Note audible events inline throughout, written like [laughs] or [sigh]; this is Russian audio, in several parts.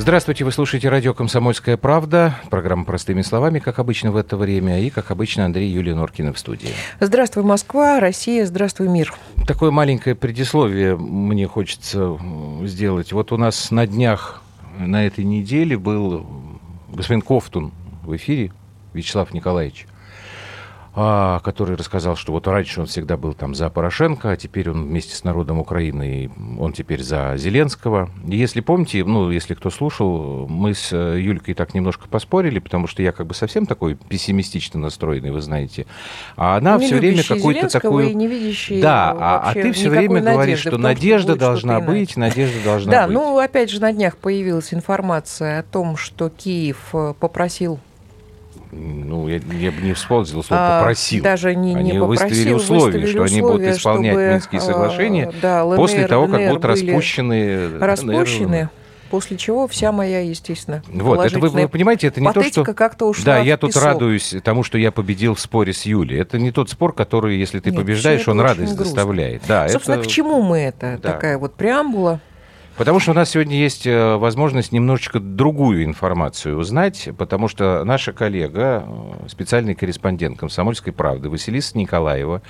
Здравствуйте, вы слушаете радио «Комсомольская правда». Программа «Простыми словами», как обычно в это время. И, как обычно, Андрей Юлия Норкина в студии. Здравствуй, Москва, Россия, здравствуй, мир. Такое маленькое предисловие мне хочется сделать. Вот у нас на днях, на этой неделе был господин Кофтун в эфире, Вячеслав Николаевич. А, который рассказал, что вот раньше он всегда был там за Порошенко, а теперь он вместе с народом Украины, он теперь за Зеленского. И если помните, ну, если кто слушал, мы с э, Юлькой так немножко поспорили, потому что я как бы совсем такой пессимистично настроенный, вы знаете. А она не все время какую-то такую... не видящий да, а, а ты все время говоришь, что том, надежда что должна быть, надежда [laughs] должна да, быть. Да, ну, опять же, на днях появилась информация о том, что Киев э, попросил ну, я, я бы не использовал слово а, «попросил». Даже не, они не выставили попросил, условия, выставили что условия, они будут исполнять чтобы, Минские соглашения а, да, ЛНР, после того, как ДНР будут распущены... Распущены, После чего вся моя, естественно, Вот, это вы, вы понимаете, это не то, что... как-то ушла Да, я тут песок. радуюсь тому, что я победил в споре с Юлей. Это не тот спор, который, если ты Нет, побеждаешь, он радость грустно. доставляет. Да, Собственно, это... к чему мы это? Да. Такая вот преамбула. Потому что у нас сегодня есть э, возможность немножечко другую информацию узнать, потому что наша коллега, э, специальный корреспондент «Комсомольской правды» Василиса Николаева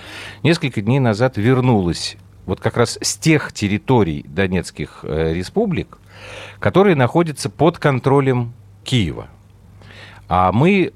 несколько дней назад вернулась вот как раз с тех территорий Донецких э, республик, которые находятся под контролем Киева. А мы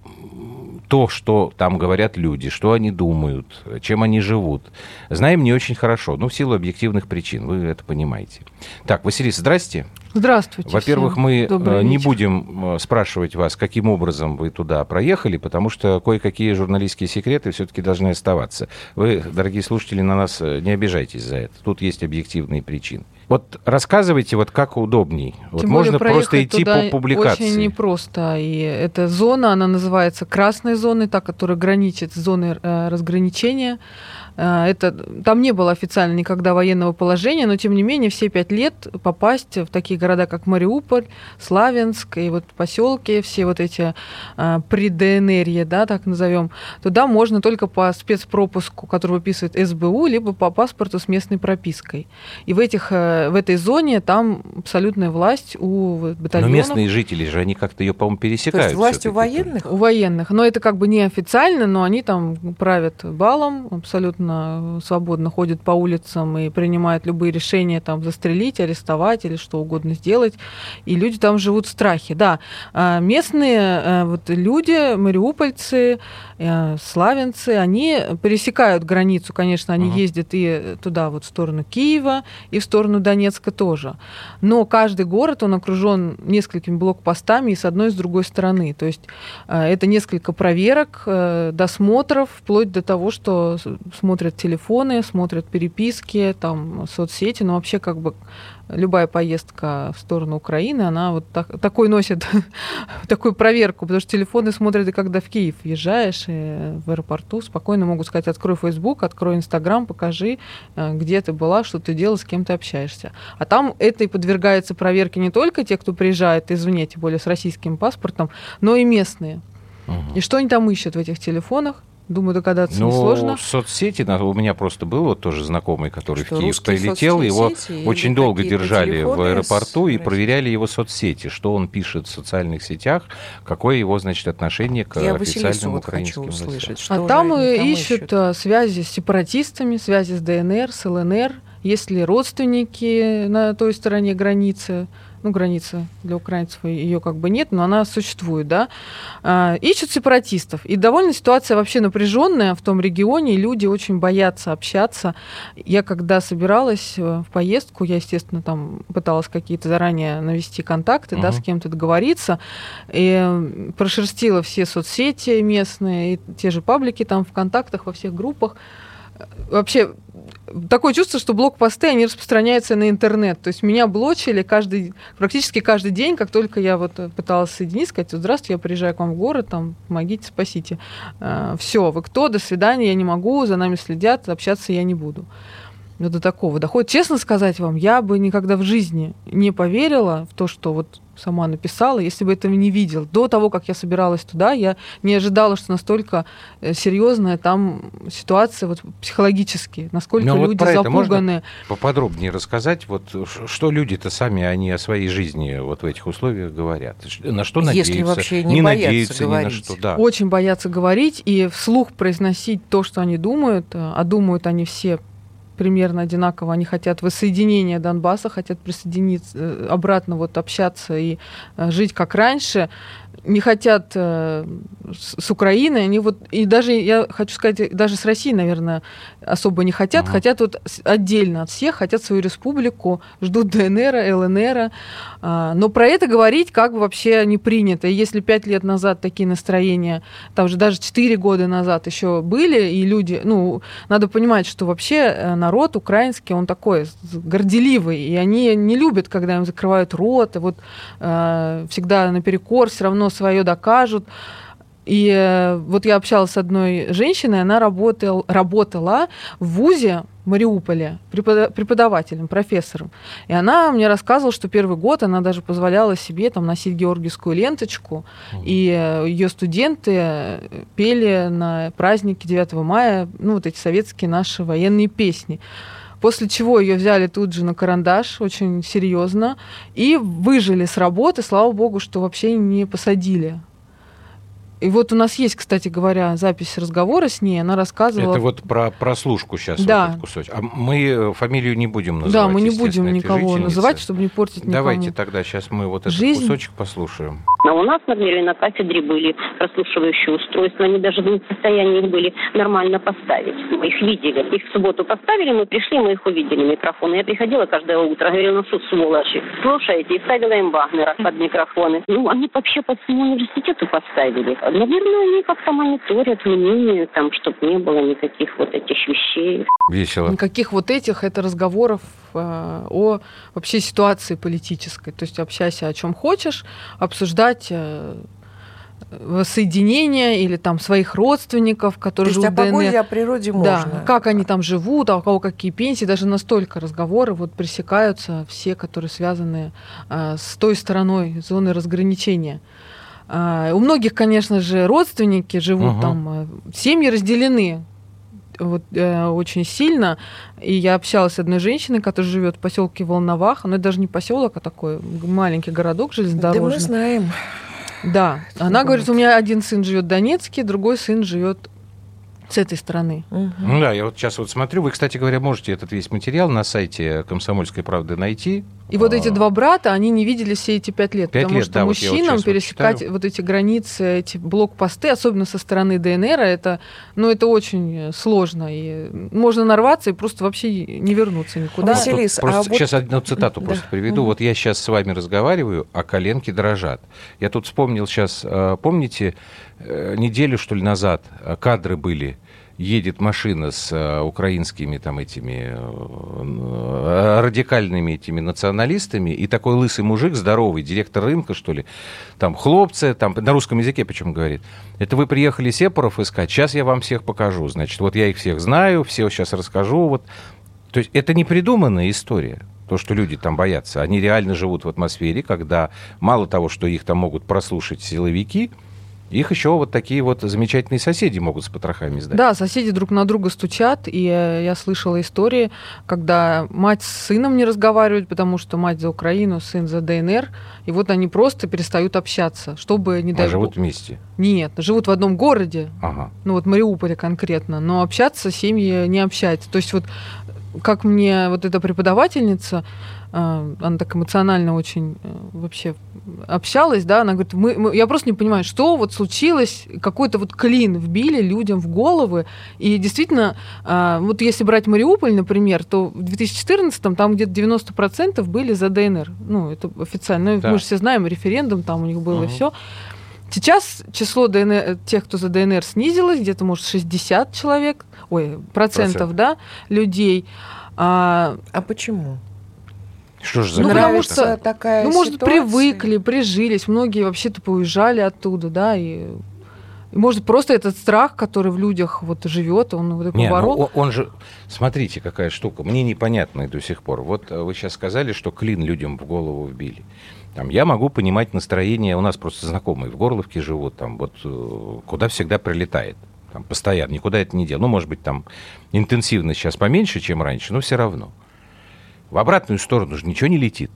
то, что там говорят люди, что они думают, чем они живут, знаем не очень хорошо, ну, в силу объективных причин, вы это понимаете. Так, Василиса, здрасте. Здравствуйте. Во-первых, мы э, не будем э, спрашивать вас, каким образом вы туда проехали, потому что кое-какие журналистские секреты все-таки должны оставаться. Вы, дорогие слушатели, на нас э, не обижайтесь за это. Тут есть объективные причины. Вот рассказывайте, вот как удобней. Тем вот можно просто идти по публикации. Очень непросто. И эта зона, она называется красной зоной, та, которая граничит с зоной разграничения. А, это, там не было официально никогда военного положения, но тем не менее все пять лет попасть в такие города, как Мариуполь, Славянск и вот поселки, все вот эти а, при-ДНРье, да, так назовем, туда можно только по спецпропуску, который выписывает СБУ, либо по паспорту с местной пропиской. И в, этих, э, в этой зоне там абсолютная власть у батальонов. Но местные жители же, они как-то ее, по-моему, пересекают. То есть власть у военных? У военных. Но это как бы неофициально, но они там правят балом абсолютно абсолютно свободно ходит по улицам и принимает любые решения там застрелить, арестовать или что угодно сделать. И люди там живут в страхе. Да, а местные э, вот люди, мариупольцы, э, славянцы, они пересекают границу, конечно, они uh-huh. ездят и туда, вот в сторону Киева, и в сторону Донецка тоже. Но каждый город, он окружен несколькими блокпостами и с одной и с другой стороны. То есть э, это несколько проверок, досмотров, вплоть до того, что смотрят смотрят телефоны, смотрят переписки, там, соцсети, но вообще как бы любая поездка в сторону Украины, она вот так, такой носит [laughs] такую проверку, потому что телефоны смотрят, и когда в Киев въезжаешь, и в аэропорту спокойно могут сказать, открой Facebook, открой Instagram, покажи, э, где ты была, что ты делала, с кем ты общаешься. А там это и подвергается проверке не только те, кто приезжает извне, тем более с российским паспортом, но и местные. Угу. И что они там ищут в этих телефонах? Думаю, догадаться ну, несложно. соцсети, у меня просто был вот тоже знакомый, который что, в Киев прилетел, его очень долго держали в аэропорту и проверяли его соцсети, что он пишет в социальных сетях, какое его, значит, отношение к Я официальным вот украинским властям. А там ищут, ищут э, связи с сепаратистами, связи с ДНР, с ЛНР, есть ли родственники на той стороне границы, ну, граница для украинцев ее как бы нет, но она существует, да, а, ищут сепаратистов. И довольно ситуация вообще напряженная в том регионе, и люди очень боятся общаться. Я когда собиралась э, в поездку, я, естественно, там пыталась какие-то заранее навести контакты, uh-huh. да, с кем-то договориться, и прошерстила все соцсети местные, и те же паблики там в контактах, во всех группах. Вообще такое чувство, что блокпосты, они распространяются на интернет. То есть меня блочили каждый, практически каждый день, как только я вот пыталась соединить, сказать, здравствуйте, я приезжаю к вам в город, там, помогите, спасите. А, Все, вы кто, до свидания, я не могу, за нами следят, общаться я не буду. Ну, до такого доходит. Честно сказать вам, я бы никогда в жизни не поверила в то, что вот сама написала, если бы этого не видел. До того, как я собиралась туда, я не ожидала, что настолько э, серьезная там ситуация вот, психологически, насколько Но люди вот про запуганы. Это поподробнее рассказать, вот что люди-то сами, они о своей жизни вот в этих условиях говорят? На что надеются? Если вообще не, не боятся надеются говорить. ни на что. Да. Очень боятся говорить и вслух произносить то, что они думают, э, а думают они все примерно одинаково. Они хотят воссоединения Донбасса, хотят присоединиться э, обратно, вот общаться и э, жить как раньше не хотят э, с, с Украиной, они вот и даже я хочу сказать, даже с Россией, наверное, особо не хотят, uh-huh. хотят вот отдельно от всех, хотят свою республику, ждут ДНР, ЛНР, э, но про это говорить как бы вообще не принято. И если пять лет назад такие настроения, там же даже четыре года назад еще были, и люди, ну, надо понимать, что вообще э, народ украинский, он такой горделивый, и они не любят, когда им закрывают рот, и вот э, всегда наперекор все равно свое докажут. И э, вот я общалась с одной женщиной, она работал, работала в ВУЗе в Мариуполе преподавателем, профессором. И она мне рассказывала, что первый год она даже позволяла себе там носить георгиевскую ленточку, и э, ее студенты пели на празднике 9 мая, ну, вот эти советские наши военные песни. После чего ее взяли тут же на карандаш, очень серьезно, и выжили с работы, слава богу, что вообще не посадили. И вот у нас есть, кстати говоря, запись разговора с ней. Она рассказывала. Это вот про прослушку сейчас да. вот кусочек. А мы э, фамилию не будем называть. Да, мы не будем никого называть, чтобы не портить никому. Давайте тогда сейчас мы вот этот Жизнь... кусочек послушаем. А у нас, например, на кафедре были прослушивающие устройства, они даже не в состоянии их были нормально поставить. Мы их видели. Их в субботу поставили, мы пришли, мы их увидели, микрофоны. Я приходила каждое утро, говорила, ну что, сволочи, слушайте, и ставила им Вагнера под микрофоны. Ну, они вообще по всему университету поставили. Наверное, они как-то мониторят мнение, там, чтобы не было никаких вот этих вещей. Весело. Никаких вот этих, это разговоров э, о вообще ситуации политической. То есть общайся о чем хочешь, обсуждать э, воссоединение или там своих родственников, которые То есть живут о в ДНР. погоде, о природе можно. Да, как они там живут, а у кого какие пенсии, даже настолько разговоры вот пресекаются все, которые связаны э, с той стороной зоны разграничения. А, у многих, конечно же, родственники живут Ага. там, э, семьи разделены вот, э, очень сильно. И я общалась с одной женщиной, которая живет в поселке Волновах. Ну, это даже не поселок, а такой маленький городок Да мы железнодорожный. знаем. Да. Она говорит, у меня один сын живет в Донецке, другой сын живет с этой стороны. Мгм. Ну да, я вот сейчас вот смотрю. Вы, кстати говоря, можете этот весь материал на сайте «Комсомольской правды» найти. И вот эти А, два брата, они не виделись все эти пять лет, Пять потому лет, что да, вот вот мужчинам вот пересекать читаю. вот эти границы, эти блокпосты, особенно со стороны ДНР, это, ну, это очень сложно. И можно нарваться и просто вообще не вернуться никуда. Василис, просто а вот- сейчас одну цитату [laughs] Да. просто приведу. Мгм. Вот я сейчас с вами разговариваю, а коленки дрожат. Я тут вспомнил сейчас, э, помните, э, неделю, что ли, назад э, кадры были, едет машина с э, украинскими там этими э, радикальными этими националистами, и такой лысый мужик, здоровый, директор рынка, что ли, там, хлопцы, там, на русском языке причем говорит, это вы приехали сепаров искать, сейчас я вам всех покажу, значит, вот я их всех знаю, все сейчас расскажу, вот. То есть это не придуманная история. То, что люди там боятся, они реально живут в атмосфере, когда мало того, что их там могут прослушать силовики, их еще вот такие вот замечательные соседи могут с потрохами сдать. Да, соседи друг на друга стучат, и э, я слышала истории, когда мать с сыном не разговаривают, потому что мать за Украину, сын за ДНР, и вот они просто перестают общаться, чтобы не а дай живут вместе. Нет, живут в одном городе, Ага. ну вот Мариуполе конкретно, но общаться семьи не общаются. То есть вот как мне вот эта преподавательница, э, она так эмоционально очень э, вообще общалась, да, она говорит, мы, мы- я просто не понимаю, что вот случилось, какой-то вот клин вбили людям в головы, и действительно, э, вот если брать Мариуполь, например, то в 2014 там где-то 90% были за ДНР, ну, это официально, Ну, Да. мы же все знаем, референдум там у них было Мгм. все. Сейчас число ДНР, тех, кто за ДНР, снизилось, где-то, может, 60 человек, ой, процентов, Процент. да, людей. А, А почему? Что же за Ну, потому что- такая ну, может, ситуация? привыкли, прижились, многие вообще-то поуезжали оттуда, да, и может, просто этот страх, который в людях вот живет, он вот Не, ну, поборол. он, он же, смотрите, какая штука, мне непонятно до сих пор. Вот э, вы сейчас сказали, что клин людям в голову вбили. Там, я могу понимать настроение, у нас просто знакомые в Горловке живут, там вот э, куда всегда прилетает. Там, постоянно, никуда это не делал. Ну, может быть, там интенсивность сейчас поменьше, чем раньше, но все равно. В обратную сторону же ничего не летит.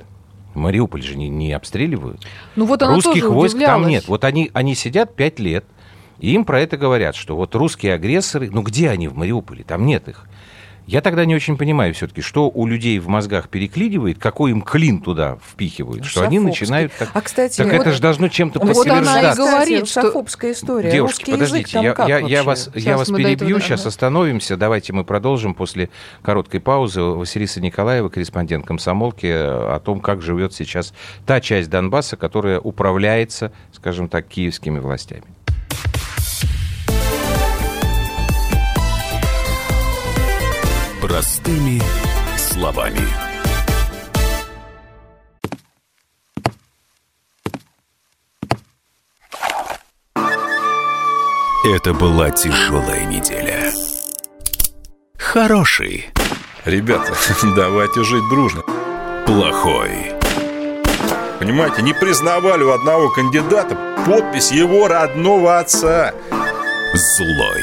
Мариуполь же не, не обстреливают. ну вот она Русских тоже войск там нет. Вот они, они сидят пять лет, и им про это говорят, что вот русские агрессоры, ну где они в Мариуполе? Там нет их. Я тогда не очень понимаю все-таки, что у людей в мозгах переклинивает, какой им клин туда впихивают, что они начинают так... А, кстати, так вот- это же должно чем-то Вот она и говорит, что- русофобская история. Девушки, Русский язык подождите, там я, как я- я вас, я Сейчас вас до этого перебью, дойдем. сейчас остановимся. Давайте мы продолжим после короткой паузы. Василиса Николаева, корреспондент комсомолки, э, о том, как живет сейчас та часть Донбасса, которая управляется, скажем так, киевскими властями. Простыми словами. Это была тяжелая неделя. Хороший, Ребята, [laughs] давайте жить дружно. плохой, Понимаете, не признавали у одного кандидата подпись его родного отца. злой.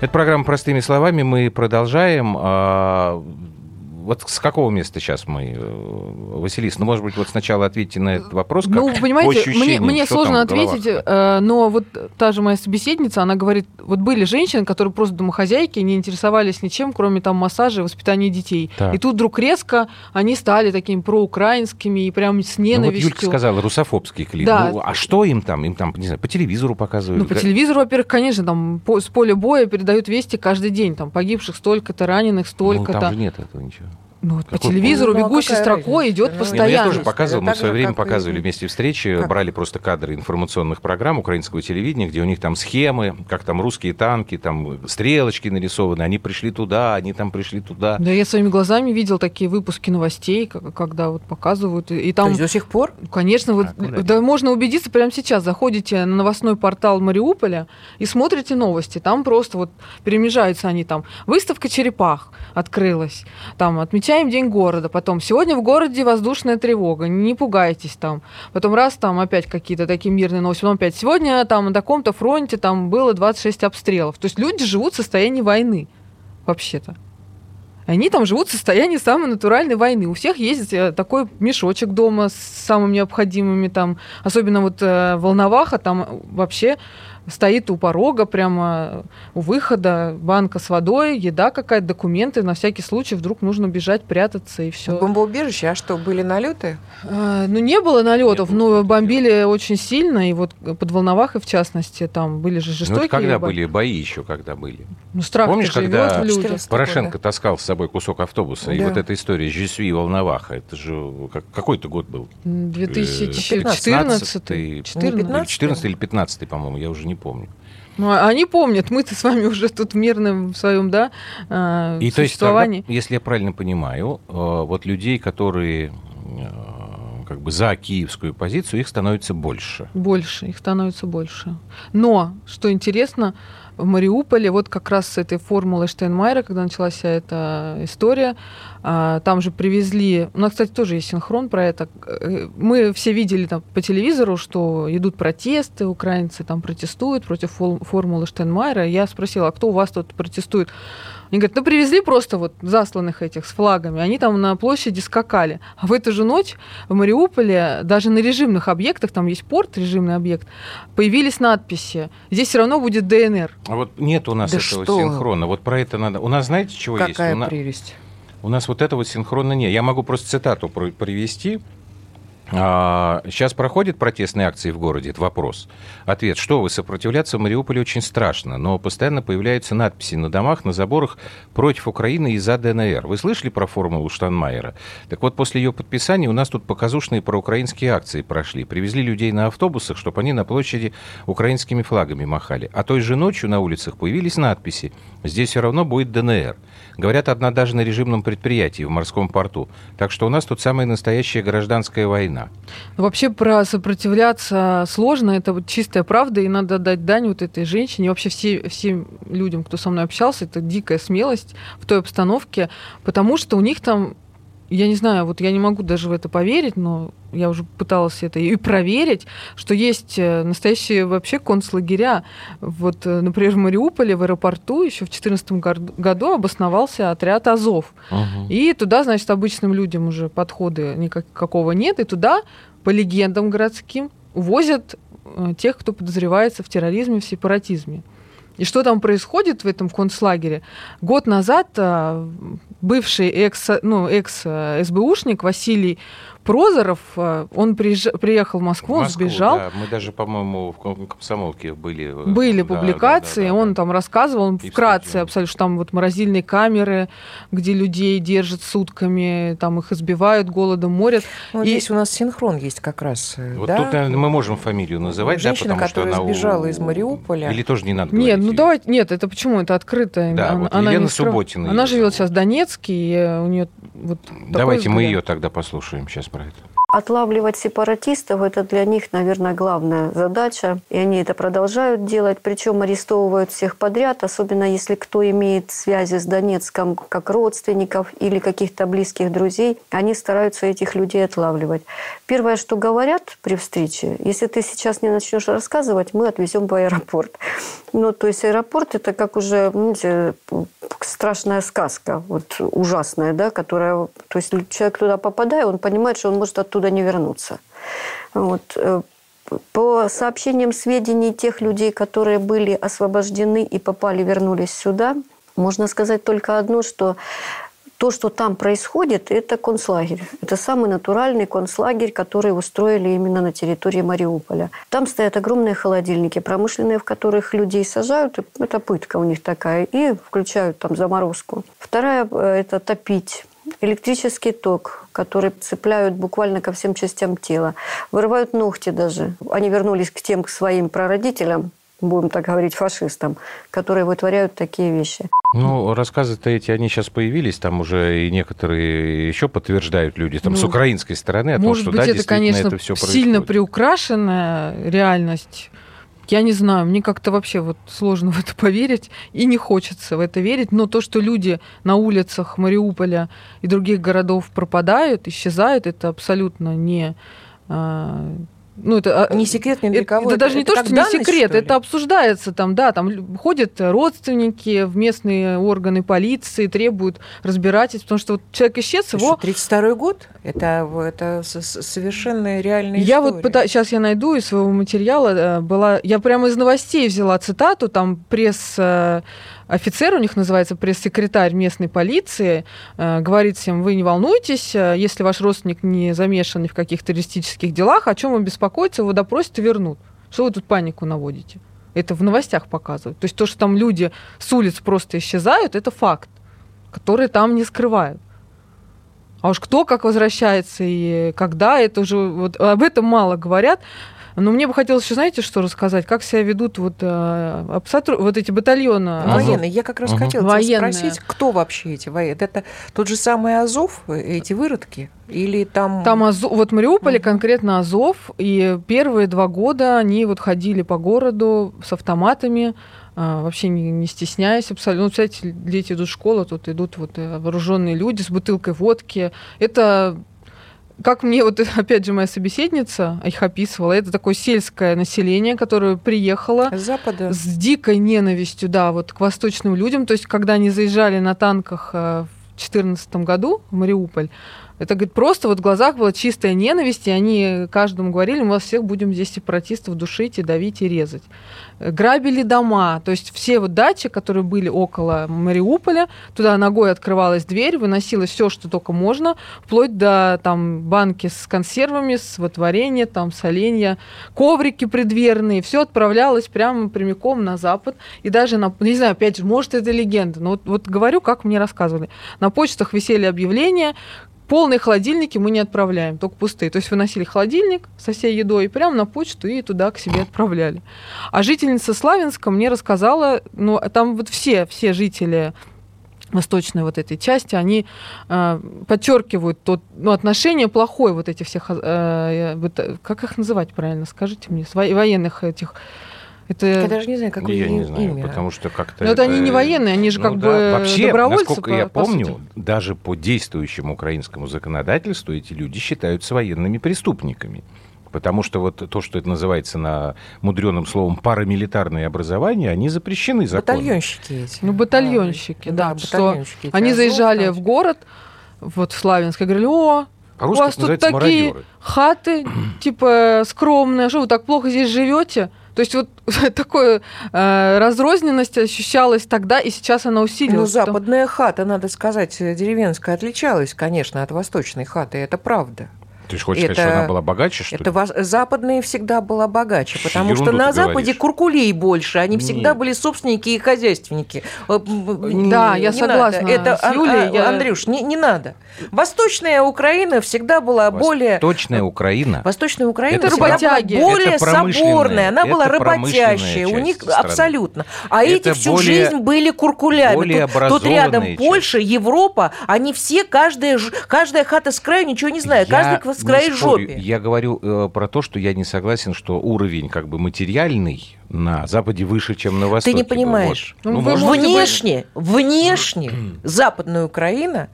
Это программа «Простыми словами». Мы продолжаем. Вот с какого места сейчас мы, э, Василис? Ну, может быть, вот сначала ответьте на этот вопрос. как Ну, по понимаете, мне, ощущениям, мне что сложно ответить, э, но вот та же моя собеседница, она говорит, вот были женщины, которые просто домохозяйки, не интересовались ничем, кроме там массажа и воспитания детей. Так. И тут вдруг резко они стали такими проукраинскими и прям с Ну, вот ненавистью. Юлька сказала, русофобский клип. Да. Ну, а что им там? Им там, не знаю, по телевизору показывают. Ну, по телевизору, во-первых, конечно, там по- с поля боя передают вести каждый день. Там погибших столько-то, раненых Ну, столько-то. там же нет этого ничего. Ну, вот по телевизору Ну, а бегущей какая строкой разница? идет Ну, ну, постоянно. я тоже показывал, мы в свое время показывали вместе встречи, Как? брали просто кадры информационных программ украинского телевидения, где у них там схемы, как там русские танки, там стрелочки нарисованы, они пришли туда, они там пришли туда. Да, я своими глазами видел такие выпуски новостей, когда вот показывают, и и То там есть до сих пор? Конечно, вот, А куда да, можно убедиться прямо сейчас. Заходите на новостной портал Мариуполя и смотрите новости. Там просто вот перемежаются они там. Выставка черепах открылась. Там отмечаем День города. Потом сегодня в городе воздушная тревога. Не пугайтесь там. Потом раз там опять какие-то такие мирные новости. Потом опять сегодня там на таком-то фронте там было 26 обстрелов. То есть люди живут в состоянии войны вообще-то. Они там живут в состоянии самой натуральной войны. У всех есть э, такой мешочек дома с самыми необходимыми там, особенно вот э, Волноваха, там вообще стоит у порога, прямо у выхода, банка с водой, еда какая-то, документы, на всякий случай вдруг нужно бежать, прятаться и В все. бомбоубежище, а что, были налеты? ну, не было налетов, но бомбили очень сильно, и вот под Волновахой, в частности, там были же Ну, жестокие... это когда бо- были бои еще, когда были? Ну, страх Помнишь, когда в людях. 14 Порошенко таскал с собой кусок автобуса, и Да. вот эта история «Жесви Волноваха», это же как- какой-то год был? М, Э, 2014 15-й, 14 14 или 15 по-моему, я уже не помню. Ну, а они помнят, мы-то с вами уже тут в мирном своем, да, э, И то есть, тогда, существовании. если я правильно понимаю, э, вот людей, которые э, как бы за киевскую позицию, их становится больше. Больше, их становится больше. Но, что интересно, в Мариуполе, вот как раз с этой формулой Штейнмайера, когда началась вся эта история, а, там же привезли... У нас, кстати, тоже есть синхрон про это. Э, Мы все видели там по телевизору, что идут протесты, украинцы там протестуют против формулы Штейнмайера. Я спросила, а кто у вас тут протестует? Они говорят, ну привезли просто вот засланных этих с флагами, они там на площади скакали. А в эту же ночь в Мариуполе даже на режимных объектах, там есть порт, режимный объект, появились надписи. Здесь все равно будет ДНР. А вот нет у нас Да этого что? синхрона. Вот про это надо. У нас знаете, чего есть? Какая У, на- прелесть. у нас вот этого синхрона нет. Я могу просто цитату привести. А, сейчас проходят протестные акции в городе? Это вопрос. Ответ. Что вы, сопротивляться в Мариуполе очень страшно, но постоянно появляются надписи на домах, на заборах против Украины и за ДНР. Вы слышали про формулу Штанмайера? Так вот, после ее подписания у нас тут показушные проукраинские акции прошли. Привезли людей на автобусах, чтобы они на площади украинскими флагами махали. А той же ночью на улицах появились надписи «Здесь все равно будет ДНР». Говорят, одна даже на режимном предприятии в морском порту. Так что у нас тут самая настоящая гражданская война. Ну, вообще про сопротивляться сложно, это вот чистая правда, и надо дать дань вот этой женщине, и вообще все, всем людям, кто со мной общался, это дикая смелость в той обстановке, потому что у них там я не знаю, вот я не могу даже в это поверить, но я уже пыталась это и проверить, что есть э, настоящие вообще концлагеря. Вот, э, например, в Мариуполе, в аэропорту еще в 2014 году обосновался отряд Азов. Угу. И туда, значит, обычным людям уже подхода никакого нет, и туда, по легендам городским, увозят э, тех, кто подозревается в терроризме, в сепаратизме. И что там происходит в этом концлагере? Год назад бывший экс, ну, экс-СБУшник Василий Прозоров, э, он приезж... приехал в Москву, Москву, он сбежал. Да, мы даже, по-моему, в комсомолке были. Э, были да, публикации, да, да, да, он там рассказывал, он И вкратце абсолютно, что там вот морозильные камеры, где людей держат сутками, там их избивают, голодом морят. Ну, И... здесь у нас синхрон есть как раз. Э, вот да? тут, наверное, мы можем фамилию называть, Женщина, да, потому которая что она сбежала из Мариуполя. Или тоже не надо Нет, говорить? ну давайте, нет, это почему? Это открыто. Да, она, вот она Елена не. Субботина. Она живет сейчас в Донецке, и у нее вот Давайте мы ее тогда послушаем сейчас про это. Отлавливать сепаратистов – это для них, наверное, главная задача. И они это продолжают делать. Причем арестовывают всех подряд, особенно если кто имеет связи с Донецком, как родственников или каких-то близких друзей. Они стараются этих людей отлавливать. Первое, что говорят при встрече, если ты сейчас не начнешь рассказывать, мы отвезем в аэропорт. Ну, то есть аэропорт – это как уже, знаете, страшная сказка, вот ужасная, да, которая... То есть человек туда попадая, он понимает, что он может оттуда не вернуться. Вот. Э, по сообщениям сведений тех людей, которые были освобождены и попали, вернулись сюда, можно сказать только одно, что то, что там происходит, это концлагерь. Это самый натуральный концлагерь, который устроили именно на территории Мариуполя. Там стоят огромные холодильники промышленные, в которых людей сажают. Это пытка у них такая. И включают там заморозку. Вторая э, – это топить электрический ток, который цепляют буквально ко всем частям тела. Вырывают ногти даже. Они вернулись к тем, к своим прародителям, будем так говорить, фашистам, которые вытворяют такие вещи. Ну, рассказы-то эти, они сейчас появились, там уже и некоторые еще подтверждают люди, там, ну, с украинской стороны, о том, что, быть, да, это, конечно, это все сильно приукрашенная реальность. Я не знаю, мне как-то вообще вот сложно [laughs] в это поверить, и не хочется в это верить, но то, что люди на улицах Мариуполя и других городов пропадают, исчезают, это абсолютно не а, ну, это а, не секрет ни для это, кого. Это, это даже не это то, что данность, не секрет, что это обсуждается там, да, там ходят родственники в местные органы полиции, требуют разбирательств, потому что вот человек исчез, его... 32 год? Это, это совершенно реальная Я история. вот пытаюсь, сейчас я найду из своего материала, э, была, я прямо из новостей взяла цитату, там пресс э, офицер у них называется пресс-секретарь местной полиции, э, говорит всем, вы не волнуйтесь, э, если ваш родственник не замешан в каких-то террористических делах, о чем вам беспокоиться, его допросят и вернут. Что вы тут панику наводите? Это в новостях показывают. То есть то, что там люди с улиц просто исчезают, это факт, который там не скрывают. А уж кто как возвращается и когда, это уже вот об этом мало говорят. Но мне бы хотелось еще, знаете, что рассказать? Как себя ведут вот, э, вот эти батальоны Военные. Я как раз угу. хотела Военные. спросить, кто вообще эти военные? Это тот же самый Азов, эти выродки? Или там... Там Азов, вот в Мариуполе конкретно Азов, и первые два года они вот ходили по городу с автоматами, а, вообще не, не стесняясь абсолютно. Ну, кстати, дети идут в школу, тут идут вот э, вооруженные люди с бутылкой водки. Это как мне вот [laughs] опять же моя собеседница их описывала, это такое сельское население, которое приехало с, Запада. с дикой ненавистью, да, вот к восточным людям. То есть, когда они заезжали на танках э, в 2014 году в Мариуполь, Это, говорит, просто вот в глазах была чистая ненависть, и они каждому говорили, мы вас всех будем здесь сепаратистов душить и давить и резать. Грабили дома, то есть все вот дачи, которые были около Мариуполя, туда ногой открывалась дверь, выносилось все, что только можно, вплоть до там банки с консервами, с вот варенья, там соленья, коврики предверные, все отправлялось прямо прямиком на запад, и даже на, не знаю, опять же, может это легенда, но вот, вот говорю, как мне рассказывали, на почтах висели объявления, Полные холодильники мы не отправляем, только пустые. То есть выносили холодильник со всей едой прямо на почту и туда к себе отправляли. А жительница Славянска мне рассказала, ну, там вот все, все жители восточной вот этой части, они э, подчеркивают тот, ну, отношение плохое вот этих всех, э, э как их называть правильно, скажите мне, военных этих это... Я даже не знаю, какое я не знаю, имя. потому что как-то... Но это, это они не военные, они же ну, как да. бы Вообще, добровольцы. насколько по, я по помню, сути. даже по действующему украинскому законодательству эти люди считаются военными преступниками. Потому что вот то, что это называется на мудреным словом парамилитарное образование, они запрещены законом. Батальонщики эти. Ну, батальонщики, да. да батальонщики что они заезжали в город, вот в Славянск, и говорили, о, а у вас тут такие мародеры. хаты, [clears throat] типа, скромные, что вы так плохо здесь живете? То есть вот [laughs] такое э, разрозненность ощущалась тогда, и сейчас она усилилась. Ну, западная хата, надо сказать, деревенская отличалась, конечно, от восточной хаты, это правда. Ты же хочешь это, сказать, что она была богаче, что это ли? Западная всегда была богаче, потому Ерунду что на Западе говоришь. куркулей больше, они всегда Нет. были собственники и хозяйственники. Э, да, я согласна надо. Это, с Юлей. А, я... Андрюш, не, не надо. Восточная Украина всегда была более... Восточная Украина? Восточная Украина это работяги. была более это соборная, она была работящая, у них страны. абсолютно. А это эти всю более, жизнь были куркулями. Тут, тут рядом часть. Польша, Европа, они все, каждая, каждая хата с краю ничего не знает. Я... Каждый в край жопе. Я говорю э, про то, что я не согласен, что уровень как бы материальный на Западе выше, чем на Востоке. Ты не понимаешь. Вот. Ну, ну, внешне, быть... внешне [clears throat] Западная Украина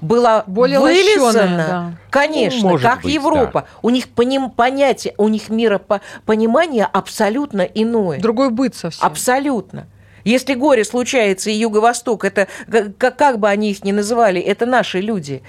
была более вылизана, да. конечно, ну, как быть, Европа. Да. У них поним, понятие, у них миропонимание абсолютно иное. Другой быт совсем. Абсолютно. Если горе случается и Юго-Восток, это как, как бы они их ни называли, это наши люди.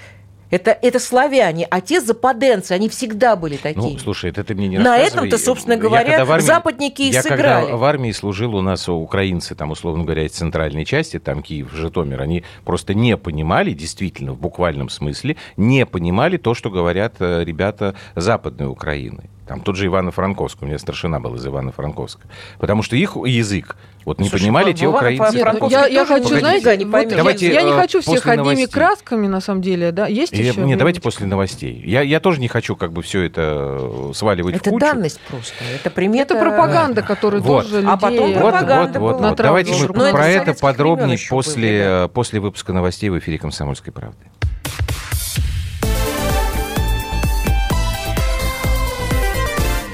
Это, это славяне, а те западенцы, они всегда были такие. Ну, слушай, это ты мне не На этом-то, собственно говоря, армии, западники и я сыграли. когда в армии служил, у нас украинцы, там, условно говоря, из центральной части, там, Киев, Житомир, они просто не понимали, действительно, в буквальном смысле, не понимали то, что говорят э, ребята Западной Украины. Там тот же Ивано-Франковск, у меня старшина был из Ивано-Франковска. Потому что их язык, вот не Слушай, понимали те украинцы. Нет, я, я хочу, знаете, не вот, давайте, я, я не э, хочу всех одними новостей. красками, на самом деле, да, есть я, еще? Нет, давайте после новостей. Я, я тоже не хочу как бы все это э, сваливать это в кучу. Это данность просто, это примета. Это пропаганда, которая вот. тоже людей... А потом пропаганда вот, вот, вот, вот. Давайте мы Но про это, это подробнее после, были, да. после выпуска новостей в эфире «Комсомольской правды».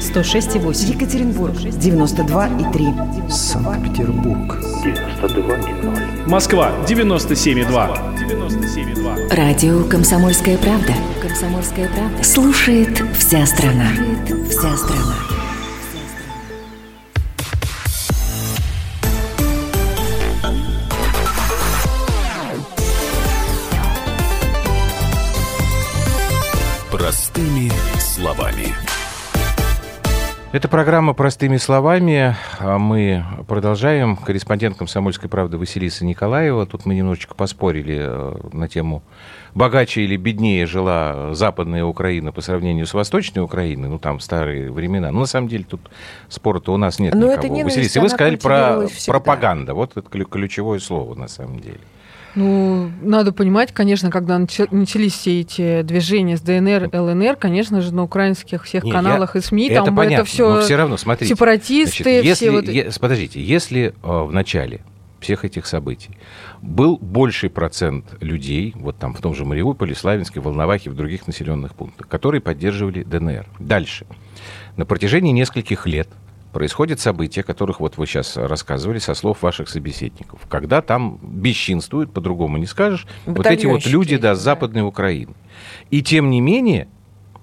106,8. Екатеринбург, 92,3. Санкт-Петербург, 92,0. Москва, 97,2. 97,2. Радио «Комсомольская правда». «Комсомольская правда». Слушает вся страна. Слушает вся страна. Простыми словами. Это программа «Простыми словами». А мы продолжаем. Корреспондент «Комсомольской правды» Василиса Николаева. Тут мы немножечко поспорили э, на тему, богаче или беднее жила западная Украина по сравнению с восточной Украиной. Ну, там старые времена. Но на самом деле тут спора-то у нас нет Но никого. Это Василиса, вы сказали про пропаганда. Вот это ключевое слово на самом деле. Ну, надо понимать, конечно, когда начались все эти движения с ДНР, ЛНР, конечно же, на украинских всех Нет, каналах я... и СМИ, это там понятно, это все, все равно, смотрите, сепаратисты, значит, если, все вот... е, подождите, если э, в начале всех этих событий был больший процент людей, вот там в том же Мариуполе, Славянске, Волновахе, в других населенных пунктах, которые поддерживали ДНР. Дальше. На протяжении нескольких лет происходят события, о которых вот вы сейчас рассказывали со слов ваших собеседников, когда там бесчинствуют, по-другому не скажешь, вот эти вот люди, да, с Западной Украины. И тем не менее,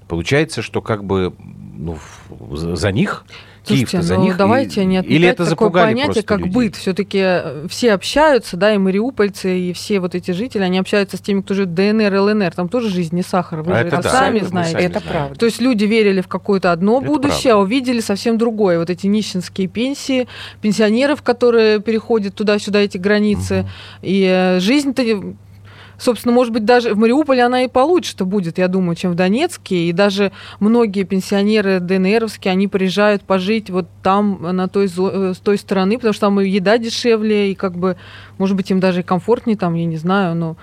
получается, что как бы ну, за них Слушайте, за ну, них давайте не Или это такое понятие, как людей. быт. Все-таки э, все общаются, да, и мариупольцы, и все вот эти жители, они общаются с теми, кто живет ДНР, ЛНР. Там тоже жизнь не сахар. Вы а же это, это да, сами это знаете. Сами это знаем. правда. То есть люди верили в какое-то одно это будущее, правда. а увидели совсем другое. Вот эти нищенские пенсии, пенсионеров, которые переходят туда-сюда эти границы. Угу. И э, жизнь-то собственно, может быть, даже в Мариуполе она и получше-то будет, я думаю, чем в Донецке. И даже многие пенсионеры ДНРовские, они приезжают пожить вот там, на той, э, с той стороны, потому что там и еда дешевле, и как бы, может быть, им даже и комфортнее там, я не знаю, но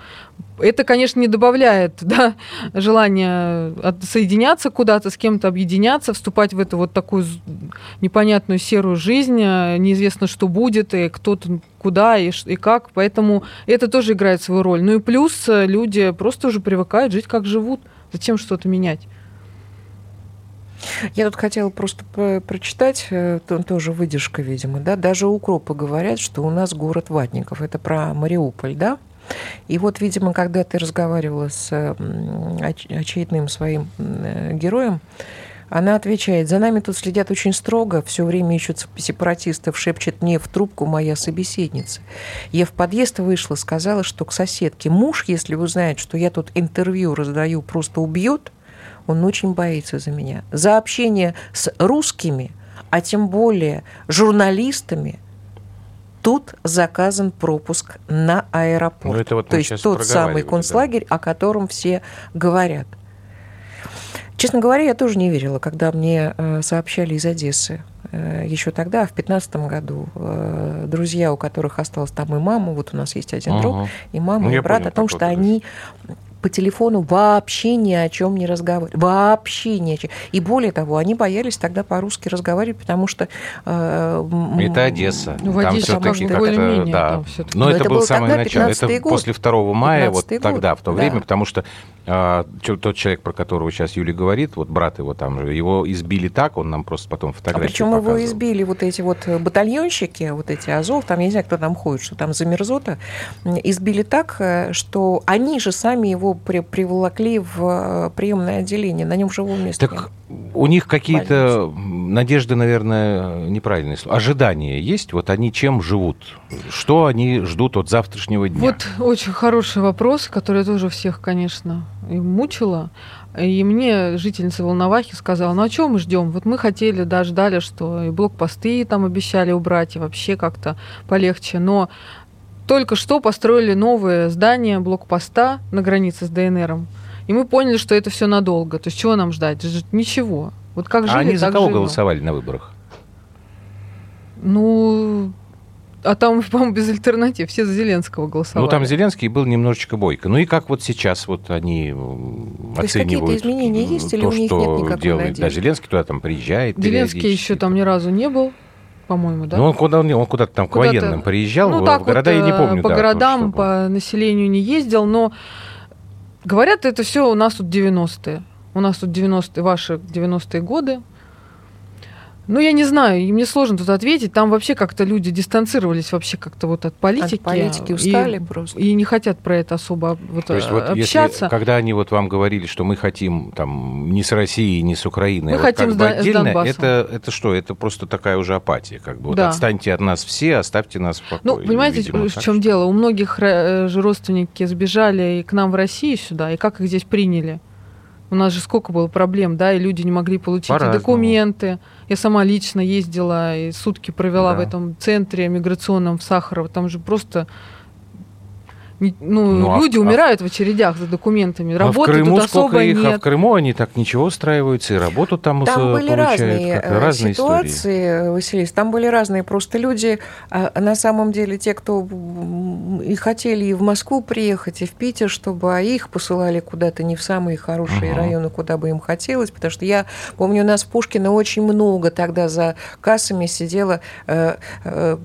это, конечно, не добавляет [laughs] да, желания соединяться куда-то, с кем-то объединяться, вступать в эту вот такую непонятную серую жизнь, э, неизвестно, что будет, и кто-то куда и, и как, поэтому это тоже играет свою роль. Ну и плюс э, люди просто уже привыкают жить, как живут. Зачем что-то менять? Я тут хотела просто прочитать, э, тоже выдержка, видимо, да, даже укропы говорят, что у нас город ватников, это про Мариуполь, да, и вот, видимо, когда ты разговаривала с очередным своим э, героем, она отвечает, за нами тут следят очень строго, все время ищут сепаратистов, шепчет мне в трубку моя собеседница. Я в подъезд вышла, сказала, что к соседке муж, если узнает, что я тут интервью раздаю, просто убьет, он очень боится за меня. За общение с русскими, а тем более журналистами – тут заказан пропуск на аэропорт. Ну, это вот То есть тот самый концлагерь, да. о котором все говорят. Честно говоря, я тоже не верила, когда мне э, сообщали из Одессы. Э, еще тогда, в 2015 году, э, друзья, у которых осталась там и мама, вот у нас есть один угу. друг, и мама, ну, и брат, понял, о том, что они по телефону вообще ни о чем не разговаривали. Вообще ни о чем. И более того, они боялись тогда по-русски разговаривать, потому что... Э, это Одесса. Ну, в Одессе там все-таки как-то... Да. Но ну, это, это было самое начало. Это год. после 2 мая, вот год. тогда, в то время, да. потому что а, тот человек, про которого сейчас Юля говорит, вот брат его там же, его избили так, он нам просто потом фотографии а причем его избили вот эти вот батальонщики, вот эти Азов, там, я не знаю, кто там ходит, что там за мерзота, избили так, э, что они же сами его при, приволокли в э, приемное отделение, на нем живого места Так у них какие-то надежды, наверное, неправильные слова. Ожидания есть? Вот они чем живут? Что они ждут от завтрашнего дня? Вот очень хороший вопрос, который тоже всех, конечно, и мучила. И мне жительница Волновахи сказала, ну а чего мы ждем? Вот мы хотели, да, ждали, что и блокпосты там обещали убрать, и вообще как-то полегче. Но только что построили новое здание блокпоста на границе с ДНРом. И мы поняли, что это все надолго. То есть чего нам ждать? Ничего. Вот как жили, а они за кого живем. голосовали на выборах? Ну, а там, [laughs] по-моему, без альтернатив. Все за Зеленского голосовали. Ну, там Зеленский был немножечко бойко. Ну и как вот сейчас вот они то оценивают есть изменения есть, то, или у них что нет никакой делает. Надежды? Да, Зеленский туда там приезжает. Зеленский еще там ни разу не был по-моему, да? Ну, он, куда, он куда-то там куда к военным приезжал, ну, так в города вот, я не помню. По да, городам, по населению не ездил, но говорят, это все у нас тут 90-е. У нас тут 90-е, ваши 90-е годы. Ну, я не знаю, и мне сложно тут ответить. Там вообще как-то люди дистанцировались вообще как-то вот от политики. От политики устали и, просто. И не хотят про это особо вот То есть вот общаться. Если, когда они вот вам говорили, что мы хотим там не с Россией, не с Украиной, мы а хотим как бы отдельно, это, это что? Это просто такая уже апатия. Как бы. Вот да. отстаньте от нас все, оставьте нас в покое. Ну, понимаете, видимо, в чем что... дело? У многих э, же родственники сбежали и к нам в Россию сюда, и как их здесь приняли? У нас же сколько было проблем, да, и люди не могли получить и документы. Я сама лично ездила и сутки провела да. в этом центре миграционном в Сахарово. Там же просто ну, ну, а люди а, умирают а, в очередях за документами. Работы а в Крыму тут особо их, нет. А в Крыму они так ничего устраиваются, и работу там, там были разные, как, разные ситуации, истории. Василис. Там были разные. Просто люди, а, на самом деле, те, кто и хотели и в Москву приехать, и в Питер, чтобы а их посылали куда-то не в самые хорошие угу. районы, куда бы им хотелось. Потому что я помню, у нас в Пушкино очень много тогда за кассами сидело э, э,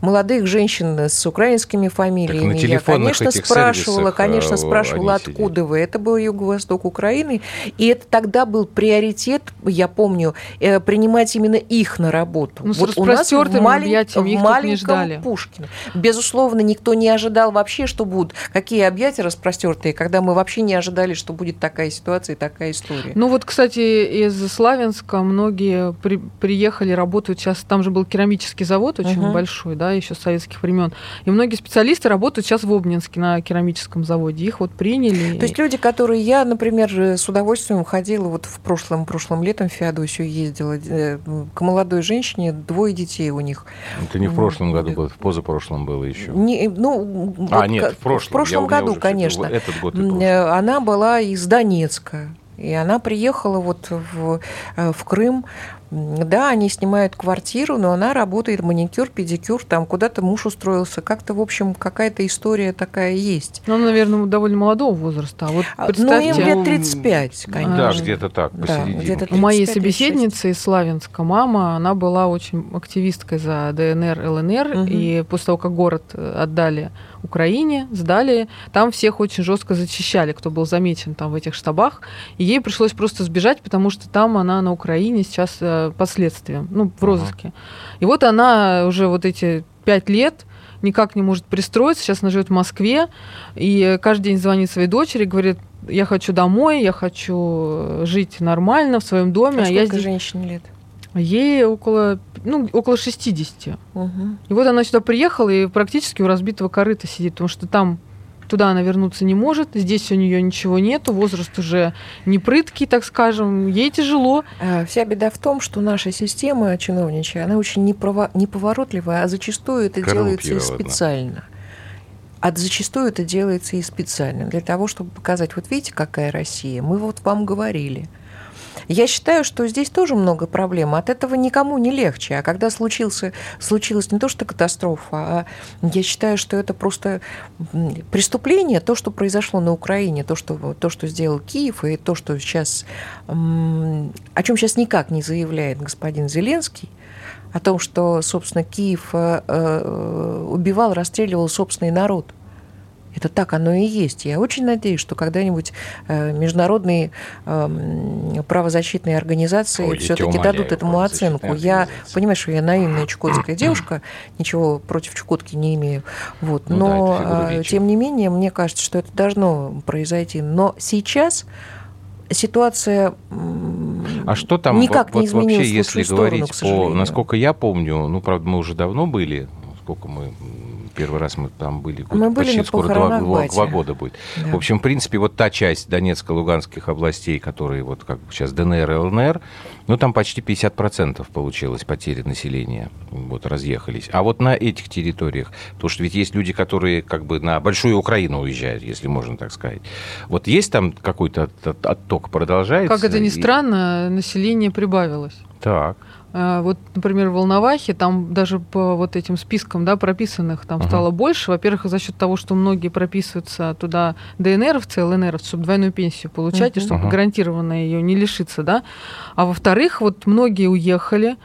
молодых женщин с украинскими фамилиями. Так на телефон конечно, спрашивала, конечно, спрашивала, откуда сидели. вы. Это был юго-восток Украины, и это тогда был приоритет, я помню, э, принимать именно их на работу. Ну, вот у нас в, малень... в маленьком Пушкино. Безусловно, никто не ожидал вообще, что будут какие объятия распростертые, когда мы вообще не ожидали, что будет такая ситуация и такая история. Ну вот, кстати, из Славянска многие при, приехали, работают сейчас, там же был керамический завод очень угу. большой, да, еще с советских времен, и многие специалисты работают сейчас в Обнинске на керамическом заводе, их вот приняли. То есть люди, которые я, например, с удовольствием ходила вот в прошлом прошлым летом в Феодосию ездила э, к молодой женщине, двое детей у них. Это не в прошлом году было, в позапрошлом было еще. Не, ну, а, вот нет, в прошлом. В прошлом году, конечно. Этот год э, Она была из Донецка. И она приехала вот в, э, в Крым. Да, они снимают квартиру, но она работает маникюр, педикюр, там куда-то муж устроился. Как-то, в общем, какая-то история такая есть. Ну, наверное, довольно молодого возраста. А вот представьте... Ну, им лет 35, конечно. Да, где-то так, да, где У моей собеседницы из Славянска мама, она была очень активисткой за ДНР, ЛНР, угу. и после того, как город отдали Украине, сдали. Там всех очень жестко зачищали, кто был замечен там в этих штабах. И ей пришлось просто сбежать, потому что там она на Украине сейчас э, последствия, ну, в розыске. Uh-huh. И вот она уже вот эти пять лет никак не может пристроиться. Сейчас она живет в Москве, и каждый день звонит своей дочери, говорит, я хочу домой, я хочу жить нормально в своем доме. А, а я здесь... женщине лет? Ей около, ну, около 60. Угу. И вот она сюда приехала и практически у разбитого корыта сидит, потому что там туда она вернуться не может, здесь у нее ничего нету, возраст уже не прыткий, так скажем, ей тяжело. А, вся беда в том, что наша система чиновничья, она очень непрово... неповоротливая, а зачастую это делается специально. А зачастую это делается и специально, для того, чтобы показать, вот видите, какая Россия, мы вот вам говорили – я считаю, что здесь тоже много проблем. От этого никому не легче. А когда случился, случилась не то что катастрофа, а я считаю, что это просто преступление, то, что произошло на Украине, то, что, то, что сделал Киев, и то, что сейчас, о чем сейчас никак не заявляет господин Зеленский, о том, что, собственно, Киев э, э, убивал, расстреливал собственный народ – это так оно и есть. Я очень надеюсь, что когда-нибудь э, международные эм, правозащитные организации все-таки дадут этому оценку. Я понимаю, что я наивная чукотская девушка, ничего против Чукотки не имею. Вот. Ну, Но, да, тем не менее, мне кажется, что это должно произойти. Но сейчас ситуация а что там никак вот, не изменилась вообще, если сторону, говорить по, насколько я помню, ну, правда, мы уже давно были, сколько мы Первый раз мы там были, год, мы были почти скоро два, два, два года будет. Да. В общем, в принципе, вот та часть Донецко-Луганских областей, которые вот как сейчас ДНР и ЛНР, ну, там почти 50% получилось потери населения, вот, разъехались. А вот на этих территориях, потому что ведь есть люди, которые как бы на большую Украину уезжают, если можно так сказать. Вот есть там какой-то отток, продолжается? Как это ни странно, население прибавилось. Так. А, вот, например, в Волновахе, там даже по вот этим спискам да, прописанных там uh-huh. стало больше. Во-первых, за счет того, что многие прописываются туда ДНРовцы, ЛНРовцы, чтобы двойную пенсию получать, uh-huh. и чтобы uh-huh. гарантированно ее не лишиться. Да? А во-вторых, вот многие уехали,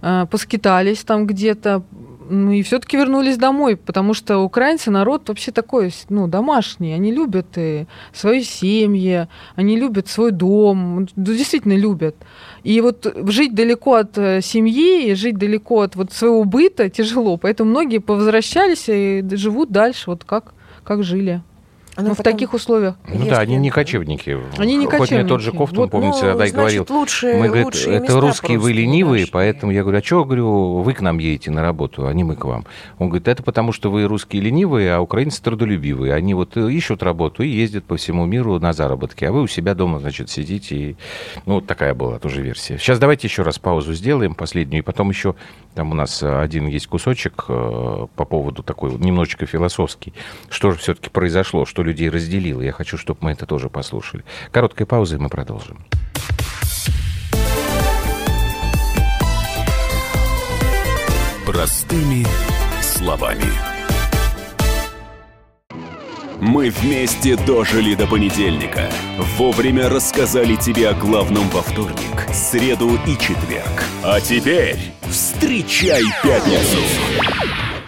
а, поскитались там где-то, и все-таки вернулись домой, потому что украинцы народ вообще такой, ну, домашний. Они любят и свои семьи, они любят свой дом, действительно любят. И вот жить далеко от э, семьи, жить далеко от вот своего быта тяжело. Поэтому многие повозвращались и живут дальше, вот как, как жили. Ну, в таких условиях. Ну да, они не кочевники. Они не Хоть кочевники. мне тот же Кофтун, вот, помните, ну, тогда и говорил. Лучше, мы, говорит, это русские, вы ленивые, наши. поэтому я говорю, а что, говорю, вы к нам едете на работу, а не мы к вам. Он говорит, это потому, что вы русские ленивые, а украинцы трудолюбивые. Они вот ищут работу и ездят по всему миру на заработки, а вы у себя дома, значит, сидите. И... Ну, вот такая была тоже версия. Сейчас давайте еще раз паузу сделаем, последнюю, и потом еще там у нас один есть кусочек э, по поводу такой немножечко философский. Что же все-таки произошло, что людей разделило. Я хочу, чтобы мы это тоже послушали. Короткая пауза, и мы продолжим. Простыми словами. Мы вместе дожили до понедельника. Вовремя рассказали тебе о главном во вторник, среду и четверг. А теперь встречай пятницу.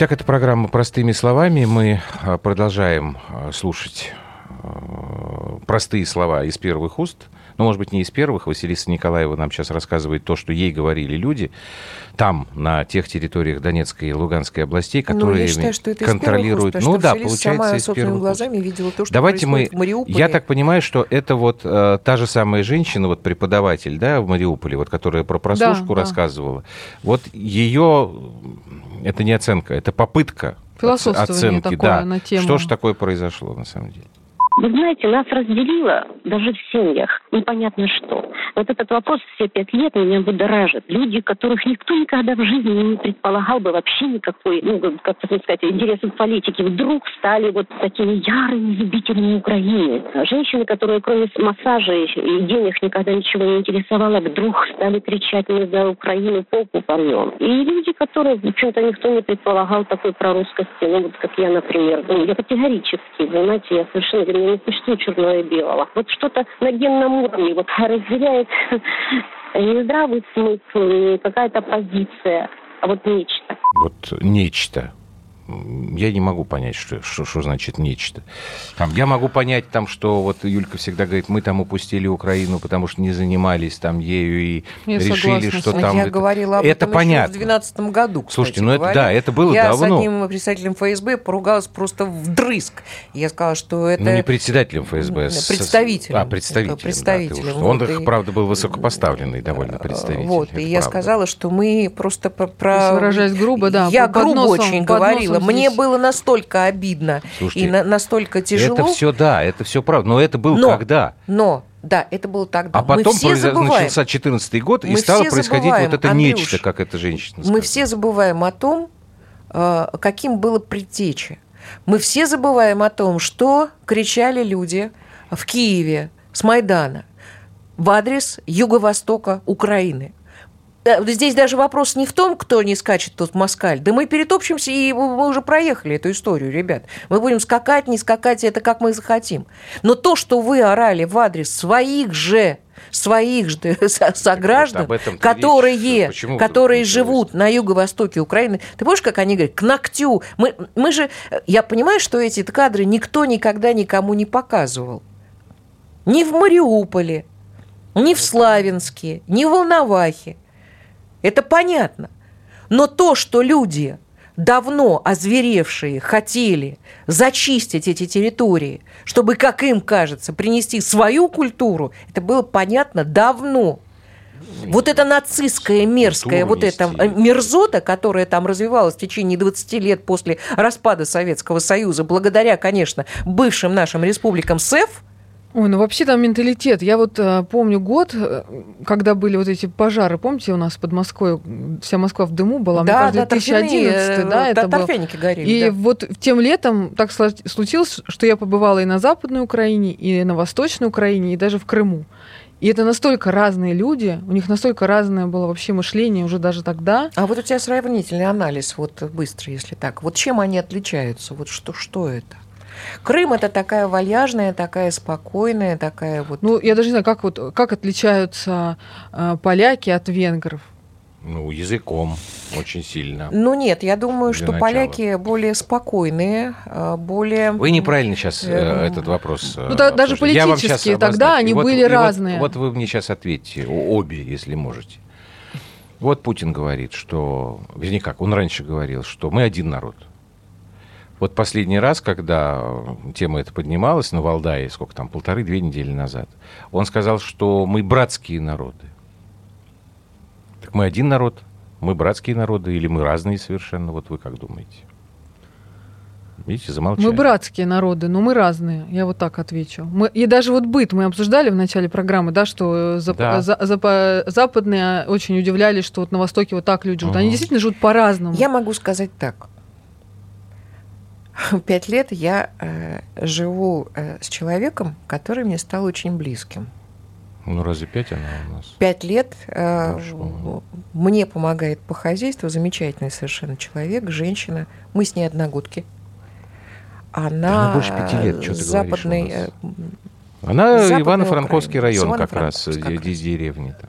Итак, это программа «Простыми словами». Мы а, продолжаем а, слушать а, простые слова из первых уст. Ну, может быть, не из первых. Василиса Николаева нам сейчас рассказывает то, что ей говорили люди там, на тех территориях Донецкой и Луганской областей, которые ну, я считаю, что это контролируют. Уст, ну да, получается сама из первых глазами видела то, что Давайте мы. В Мариуполе. Я так понимаю, что это вот э, та же самая женщина, вот преподаватель, да, в Мариуполе, вот, которая про прослушку да, рассказывала. Да. Вот ее это не оценка, это попытка оценки, такое да. На тему. Что же такое произошло на самом деле? Вы знаете, нас разделило даже в семьях непонятно что. Вот этот вопрос все пять лет меня будоражит. Люди, которых никто никогда в жизни не предполагал бы вообще никакой, ну, как сказать, интересы в политике, вдруг стали вот такими ярыми любителями Украины. Женщины, которые кроме массажа и денег никогда ничего не интересовало, вдруг стали кричать «Мы за Украину попу порвем». И люди, которые, в общем-то, никто не предполагал такой прорусскости, ну, вот как я, например. Ну, я категорически, знаете, я совершенно не существует черного и белого. Вот что-то на генном уровне вот разделяет [laughs] не здравый смысл, не какая-то позиция, а вот нечто. Вот нечто я не могу понять, что, что, что значит нечто. Там, я могу понять, там, что вот Юлька всегда говорит, мы там упустили Украину, потому что не занимались там ею и я решили, что там... Я это, говорила об это этом понятно. в 2012 году, кстати Слушайте, ну это, да, это было я давно. Я с одним представителем ФСБ поругалась просто вдрызг. Я сказала, что это... Ну не представителем ФСБ. Представителем. А, представителем. представителем. Да, вот, Он, и... [laughs] правда, был высокопоставленный довольно представитель. Вот, и я сказала, что мы просто про... Выражаясь грубо, да. Я грубо очень говорила было. Мне было настолько обидно Слушайте, и на, настолько тяжело. Это все да, это все правда. Но это было но, когда? Но да, это было тогда. А потом мы все произ... начался 14 год, мы и стало происходить забываем, вот это Андрюш, нечто, как эта женщина сказала. Мы все забываем о том, э, каким было предтеча. Мы все забываем о том, что кричали люди в Киеве с Майдана в адрес юго-востока Украины. Здесь даже вопрос не в том, кто не скачет тут москаль. Да мы перетопчемся, и мы уже проехали эту историю, ребят. Мы будем скакать, не скакать, это как мы захотим. Но то, что вы орали в адрес своих же своих же [laughs] сограждан, вот которые, которые живут на юго-востоке Украины. Ты помнишь, как они говорят, к ногтю. Мы, мы же, я понимаю, что эти кадры никто никогда никому не показывал. Ни в Мариуполе, ни в Славянске, ни в Волновахе. Это понятно. Но то, что люди давно озверевшие хотели зачистить эти территории, чтобы, как им кажется, принести свою культуру, это было понятно давно. Вот эта нацистская, мерзкая, вот эта мерзота, которая там развивалась в течение 20 лет после распада Советского Союза, благодаря, конечно, бывшим нашим республикам СЭФ, Ой, ну вообще там менталитет. Я вот э, помню год, э, когда были вот эти пожары, помните, у нас под Москвой, вся Москва в дыму была, да, мне кажется, 2011, да, да, это был. горели. И да. вот тем летом так случилось, что я побывала и на Западной Украине, и на Восточной Украине, и даже в Крыму. И это настолько разные люди, у них настолько разное было вообще мышление уже даже тогда. А вот у тебя сравнительный анализ, вот быстро, если так. Вот чем они отличаются? Вот что, что это? Крым это такая вальяжная, такая спокойная, такая вот. Ну, я даже не знаю, как вот как отличаются э, поляки от венгров. Ну, языком очень сильно. Ну нет, я думаю, что начала. поляки более спокойные, а, более... Вы неправильно сейчас э, эм, этот вопрос Ну, да, даже политические тогда они вот, были разные. Вот, вот вы мне сейчас ответьте, обе, если можете. Вот Путин говорит, что... Вернее, как, он раньше говорил, что мы один народ. Вот последний раз, когда тема эта поднималась на Валдае, сколько там, полторы-две недели назад, он сказал, что мы братские народы. Так мы один народ, мы братские народы или мы разные совершенно? Вот вы как думаете? Видите, замолчали. Мы братские народы, но мы разные, я вот так отвечу. Мы, и даже вот быт мы обсуждали в начале программы, да, что зап, да. За, за, западные очень удивлялись, что вот на Востоке вот так люди живут. Угу. Они действительно живут по-разному. Я могу сказать так. [laughs] Пять лет я э, живу э, с человеком, который мне стал очень близким. Ну, разве пять она у нас? Пять лет э, мне помогает по хозяйству. Замечательный совершенно человек, женщина. Мы с ней одногодки. Она, она больше пяти лет, что ты западный, говоришь Она Ивано-Франковский район как раз, как из деревни. -то.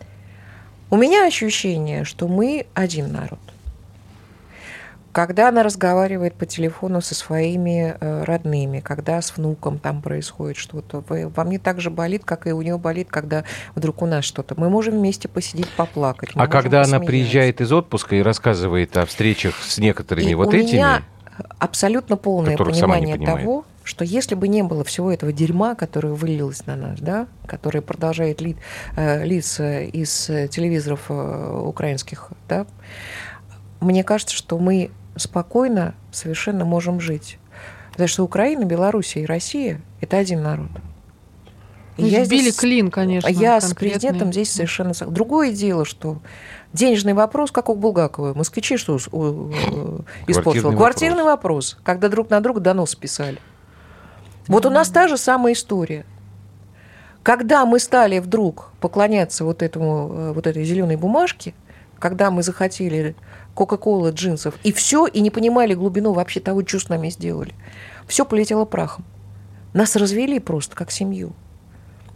У меня ощущение, что мы один народ. Когда она разговаривает по телефону со своими э, родными, когда с внуком там происходит что-то, во мне так же болит, как и у нее болит, когда вдруг у нас что-то. Мы можем вместе посидеть, поплакать. А когда она приезжает из отпуска и рассказывает о встречах с некоторыми и вот у этими... Меня абсолютно полное понимание того, что если бы не было всего этого дерьма, которое вылилось на нас, да, которое продолжает ли, э, литься из телевизоров э, украинских, да, мне кажется, что мы спокойно совершенно можем жить. Потому что Украина, Белоруссия и Россия – это один народ. И я здесь, клин, конечно. Я с президентом здесь совершенно... Другое дело, что денежный вопрос, как у Булгакова. Москвичи что использовал? Квартирный вопрос. когда друг на друга донос писали. Вот у нас та же самая история. Когда мы стали вдруг поклоняться вот, этому, э, вот этой зеленой бумажке, когда мы захотели Кока-Кола, джинсов, и все, и не понимали глубину вообще того, что с нами сделали. Все полетело прахом. Нас развели просто как семью.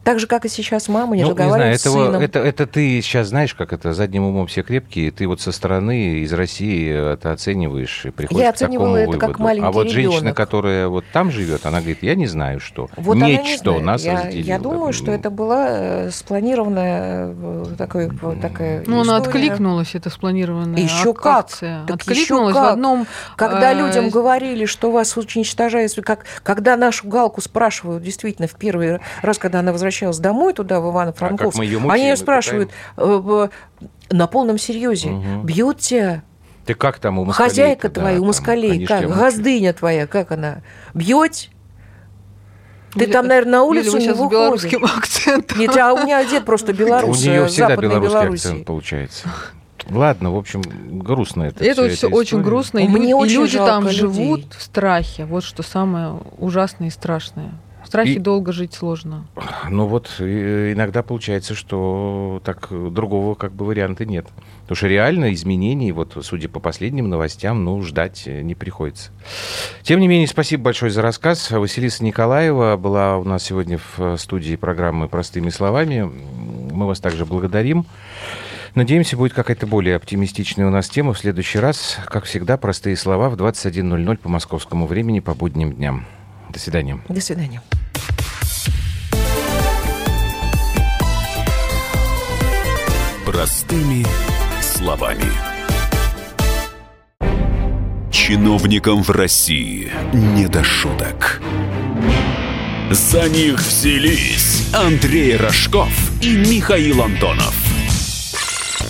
Так же, как и сейчас мама не ну, разговаривает не знаю, с этого, сыном. Это, это ты сейчас знаешь, как это, задним умом все крепкие, ты вот со стороны из России это оцениваешь и приходишь я к такому это выводу. как маленький А вот ребенок. женщина, которая вот там живет, она говорит, я не знаю, что. Вот Нечто не нас я, разделило. Я думаю, что это была э, спланированная э, такой, такая Ну, она откликнулась, это спланированная Еще как? Так откликнулась еще как? в одном... Когда э, людям говорили, что вас уничтожают, как, когда нашу Галку спрашивают, действительно, в первый раз, когда она возвращалась домой туда, в Ивано-Франковск, а они ее спрашивают э, на полном серьезе, угу. бьют тебя? Ты как там у москалей? Хозяйка твоя, у москалей, как? Газдыня твоя, как она? Бьет? Ты там, наверное, на улицу не выходишь. белорусским [laughs] акцентом. Нет, а у меня дед просто белорус. У нее всегда белорусский Белоруссии. акцент получается. Ладно, в общем, грустно это. Это все очень грустно. И, Мне и очень люди там людей. живут в страхе. Вот что самое ужасное и страшное страхе и... долго жить сложно. Ну вот иногда получается, что так другого как бы варианта нет. Потому что реально изменений, вот судя по последним новостям, ну, ждать не приходится. Тем не менее, спасибо большое за рассказ. Василиса Николаева была у нас сегодня в студии программы «Простыми словами». Мы вас также благодарим. Надеемся, будет какая-то более оптимистичная у нас тема в следующий раз. Как всегда, простые слова в 21.00 по московскому времени по будним дням. До свидания. До свидания. Простыми словами. Чиновникам в России не до шуток. За них взялись Андрей Рожков и Михаил Антонов.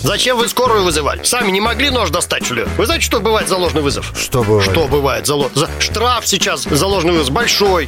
Зачем вы скорую вызывали? Сами не могли нож достать, что ли? Вы знаете, что бывает за ложный вызов? Что бывает? Что бывает за, за... Штраф сейчас за ложный вызов большой.